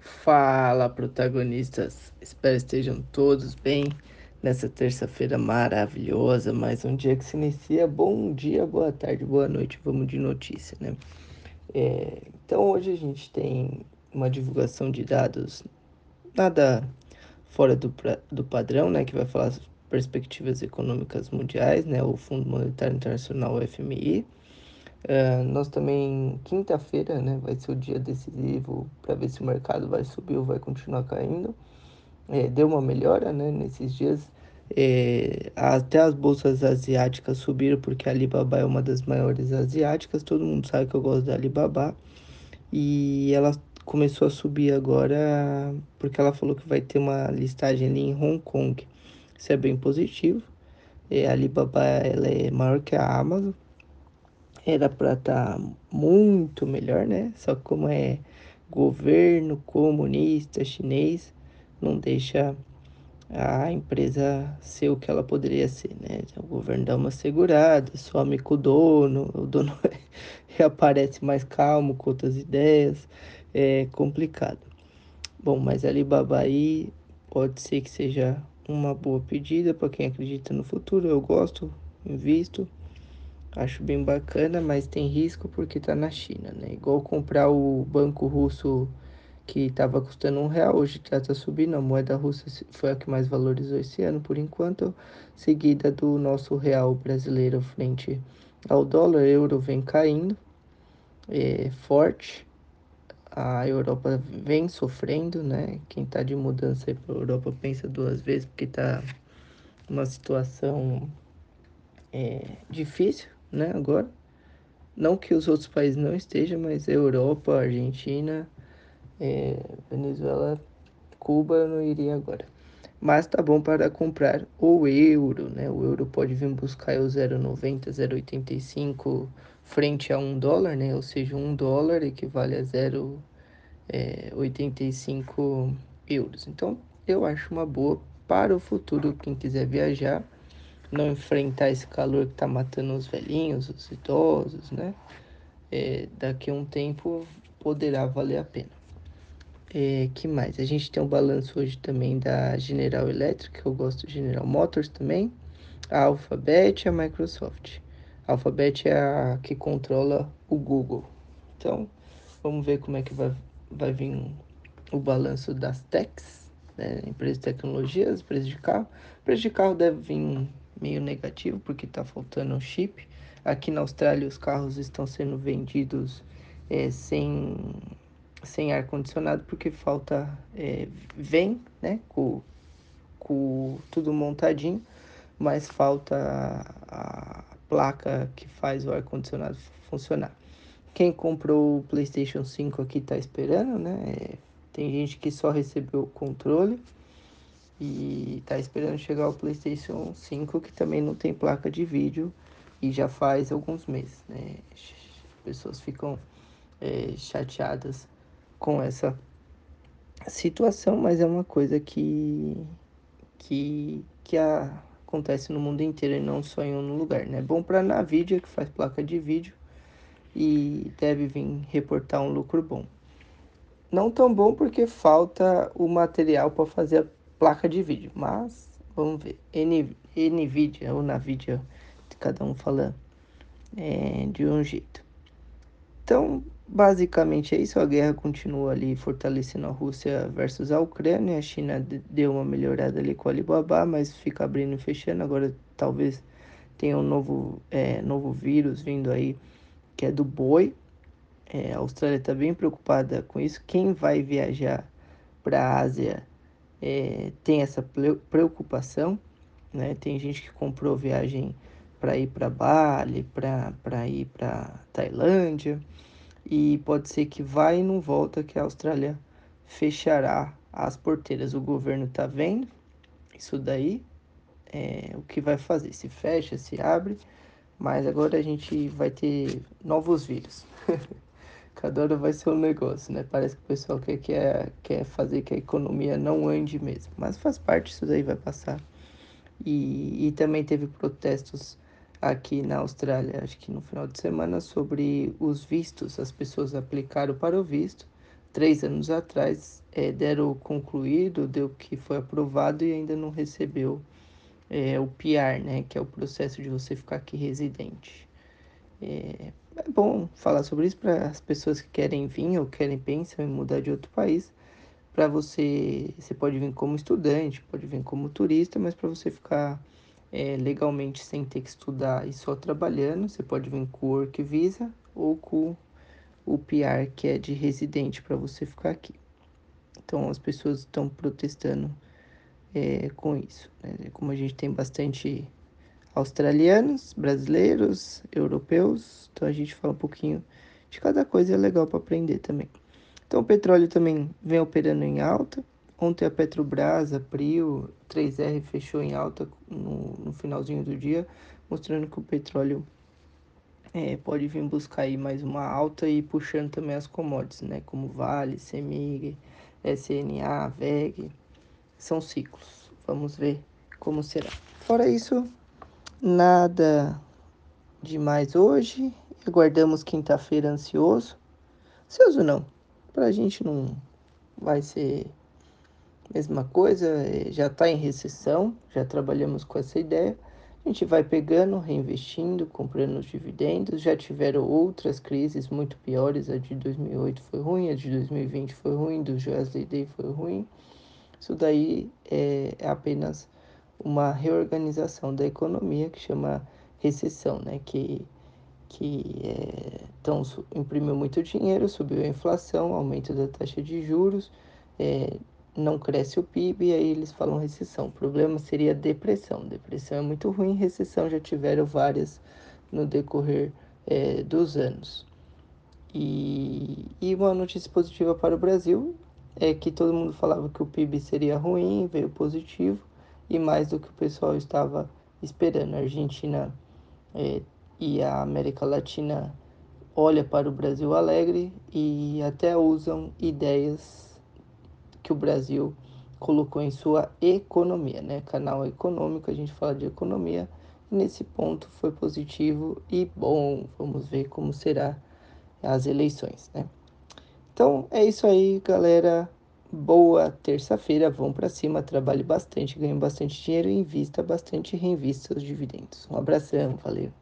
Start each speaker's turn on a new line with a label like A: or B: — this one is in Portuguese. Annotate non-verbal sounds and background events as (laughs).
A: Fala, protagonistas! Espero estejam todos bem nessa terça-feira maravilhosa. Mais um dia que se inicia. Bom dia, boa tarde, boa noite. Vamos de notícia, né? É, então, hoje a gente tem uma divulgação de dados nada fora do, do padrão, né? Que vai falar as perspectivas econômicas mundiais, né? O Fundo Monetário Internacional, o FMI Uh, nós também, quinta-feira, né, vai ser o dia decisivo para ver se o mercado vai subir ou vai continuar caindo. É, deu uma melhora né, nesses dias. É, até as bolsas asiáticas subiram porque a Alibaba é uma das maiores asiáticas. Todo mundo sabe que eu gosto da Alibaba. E ela começou a subir agora porque ela falou que vai ter uma listagem ali em Hong Kong. Isso é bem positivo. É, a Alibaba ela é maior que a Amazon era para estar tá muito melhor, né? Só como é governo comunista chinês, não deixa a empresa ser o que ela poderia ser, né? O governo dá uma segurada, some com o dono, o dono (laughs) reaparece mais calmo, com outras ideias, é complicado. Bom, mas Alibaba aí pode ser que seja uma boa pedida para quem acredita no futuro, eu gosto, invisto. Acho bem bacana, mas tem risco porque tá na China, né? Igual comprar o banco russo que estava custando um real, hoje já tá subindo. A moeda russa foi a que mais valorizou esse ano, por enquanto, seguida do nosso real brasileiro frente ao dólar. Euro vem caindo, é forte. A Europa vem sofrendo, né? Quem tá de mudança para a Europa pensa duas vezes porque tá uma situação é, difícil né, agora. Não que os outros países não estejam, mas Europa, Argentina, é, Venezuela, Cuba eu não iria agora. Mas tá bom para comprar o euro, né? O euro pode vir buscar o 0,90, 0,85 frente a um dólar, né? Ou seja, um dólar equivale a 0,85 é, euros. Então, eu acho uma boa para o futuro, quem quiser viajar não enfrentar esse calor que está matando os velhinhos, os idosos, né? É, daqui a um tempo poderá valer a pena. É, que mais? A gente tem um balanço hoje também da General Electric, eu gosto de General Motors também, a Alphabet e a Microsoft. A Alphabet é a que controla o Google. Então, vamos ver como é que vai, vai vir o balanço das techs, né? empresas de tecnologias, preço de carro. Preço de carro deve vir meio negativo porque está faltando chip. Aqui na Austrália os carros estão sendo vendidos é, sem, sem ar condicionado porque falta é, vem, né, com, com tudo montadinho, mas falta a, a placa que faz o ar condicionado funcionar. Quem comprou o PlayStation 5 aqui está esperando, né? É, tem gente que só recebeu o controle e tá esperando chegar o PlayStation 5 que também não tem placa de vídeo e já faz alguns meses, né? As pessoas ficam é, chateadas com essa situação, mas é uma coisa que que que a, acontece no mundo inteiro e não só em um lugar, né? Bom para a Nvidia que faz placa de vídeo e deve vir reportar um lucro bom. Não tão bom porque falta o material para fazer a placa de vídeo, mas vamos ver. N, NVIDIA ou NVIDIA, cada um fala é, de um jeito. Então, basicamente é isso. A guerra continua ali fortalecendo a Rússia versus a Ucrânia. A China deu uma melhorada ali com a Alibaba, mas fica abrindo e fechando. Agora talvez tenha um novo, é, novo vírus vindo aí, que é do boi. É, a Austrália está bem preocupada com isso. Quem vai viajar para a Ásia é, tem essa preocupação, né? Tem gente que comprou viagem para ir para Bali, para ir para Tailândia, e pode ser que vá e não volta, que a Austrália fechará as porteiras. O governo está vendo isso daí, é, o que vai fazer, se fecha, se abre, mas agora a gente vai ter novos vírus. (laughs) Cada hora vai ser um negócio, né? Parece que o pessoal quer, quer, quer fazer que a economia não ande mesmo. Mas faz parte, isso daí vai passar. E, e também teve protestos aqui na Austrália, acho que no final de semana, sobre os vistos. As pessoas aplicaram para o visto, três anos atrás é, deram concluído, deu que foi aprovado e ainda não recebeu é, o PR, né, que é o processo de você ficar aqui residente. É, é bom falar sobre isso para as pessoas que querem vir ou querem pensar em mudar de outro país. Para você, você pode vir como estudante, pode vir como turista, mas para você ficar é, legalmente sem ter que estudar e só trabalhando, você pode vir com o Work Visa ou com o PR, que é de residente, para você ficar aqui. Então as pessoas estão protestando é, com isso. Né? Como a gente tem bastante australianos, brasileiros, europeus, então a gente fala um pouquinho de cada coisa, é legal para aprender também. Então o petróleo também vem operando em alta. Ontem a Petrobras, a Prio, 3R fechou em alta no, no finalzinho do dia, mostrando que o petróleo é, pode vir buscar aí mais uma alta e puxando também as commodities, né? Como Vale, Semig, SNA, VEG, são ciclos. Vamos ver como será. Fora isso, nada demais hoje. Aguardamos quinta-feira ansioso. Ansioso não. Pra gente não vai ser mesma coisa, é, já está em recessão, já trabalhamos com essa ideia. A gente vai pegando, reinvestindo, comprando os dividendos. Já tiveram outras crises muito piores. A de 2008 foi ruim, a de 2020 foi ruim, do Joesley Day foi ruim. Isso daí é, é apenas uma reorganização da economia que chama recessão, né? Que, que é, então, imprimiu muito dinheiro, subiu a inflação, aumento da taxa de juros, é, não cresce o PIB e aí eles falam recessão. O problema seria depressão. Depressão é muito ruim, recessão já tiveram várias no decorrer é, dos anos. E, e uma notícia positiva para o Brasil é que todo mundo falava que o PIB seria ruim, veio positivo e mais do que o pessoal estava esperando. A Argentina é, e a América Latina olha para o Brasil alegre e até usam ideias que o Brasil colocou em sua economia, né? Canal econômico, a gente fala de economia. Nesse ponto foi positivo e bom. Vamos ver como será as eleições, né? Então é isso aí, galera. Boa terça-feira, vão para cima, trabalhe bastante, ganhe bastante dinheiro invista bastante e reinvista seus dividendos. Um abração, valeu.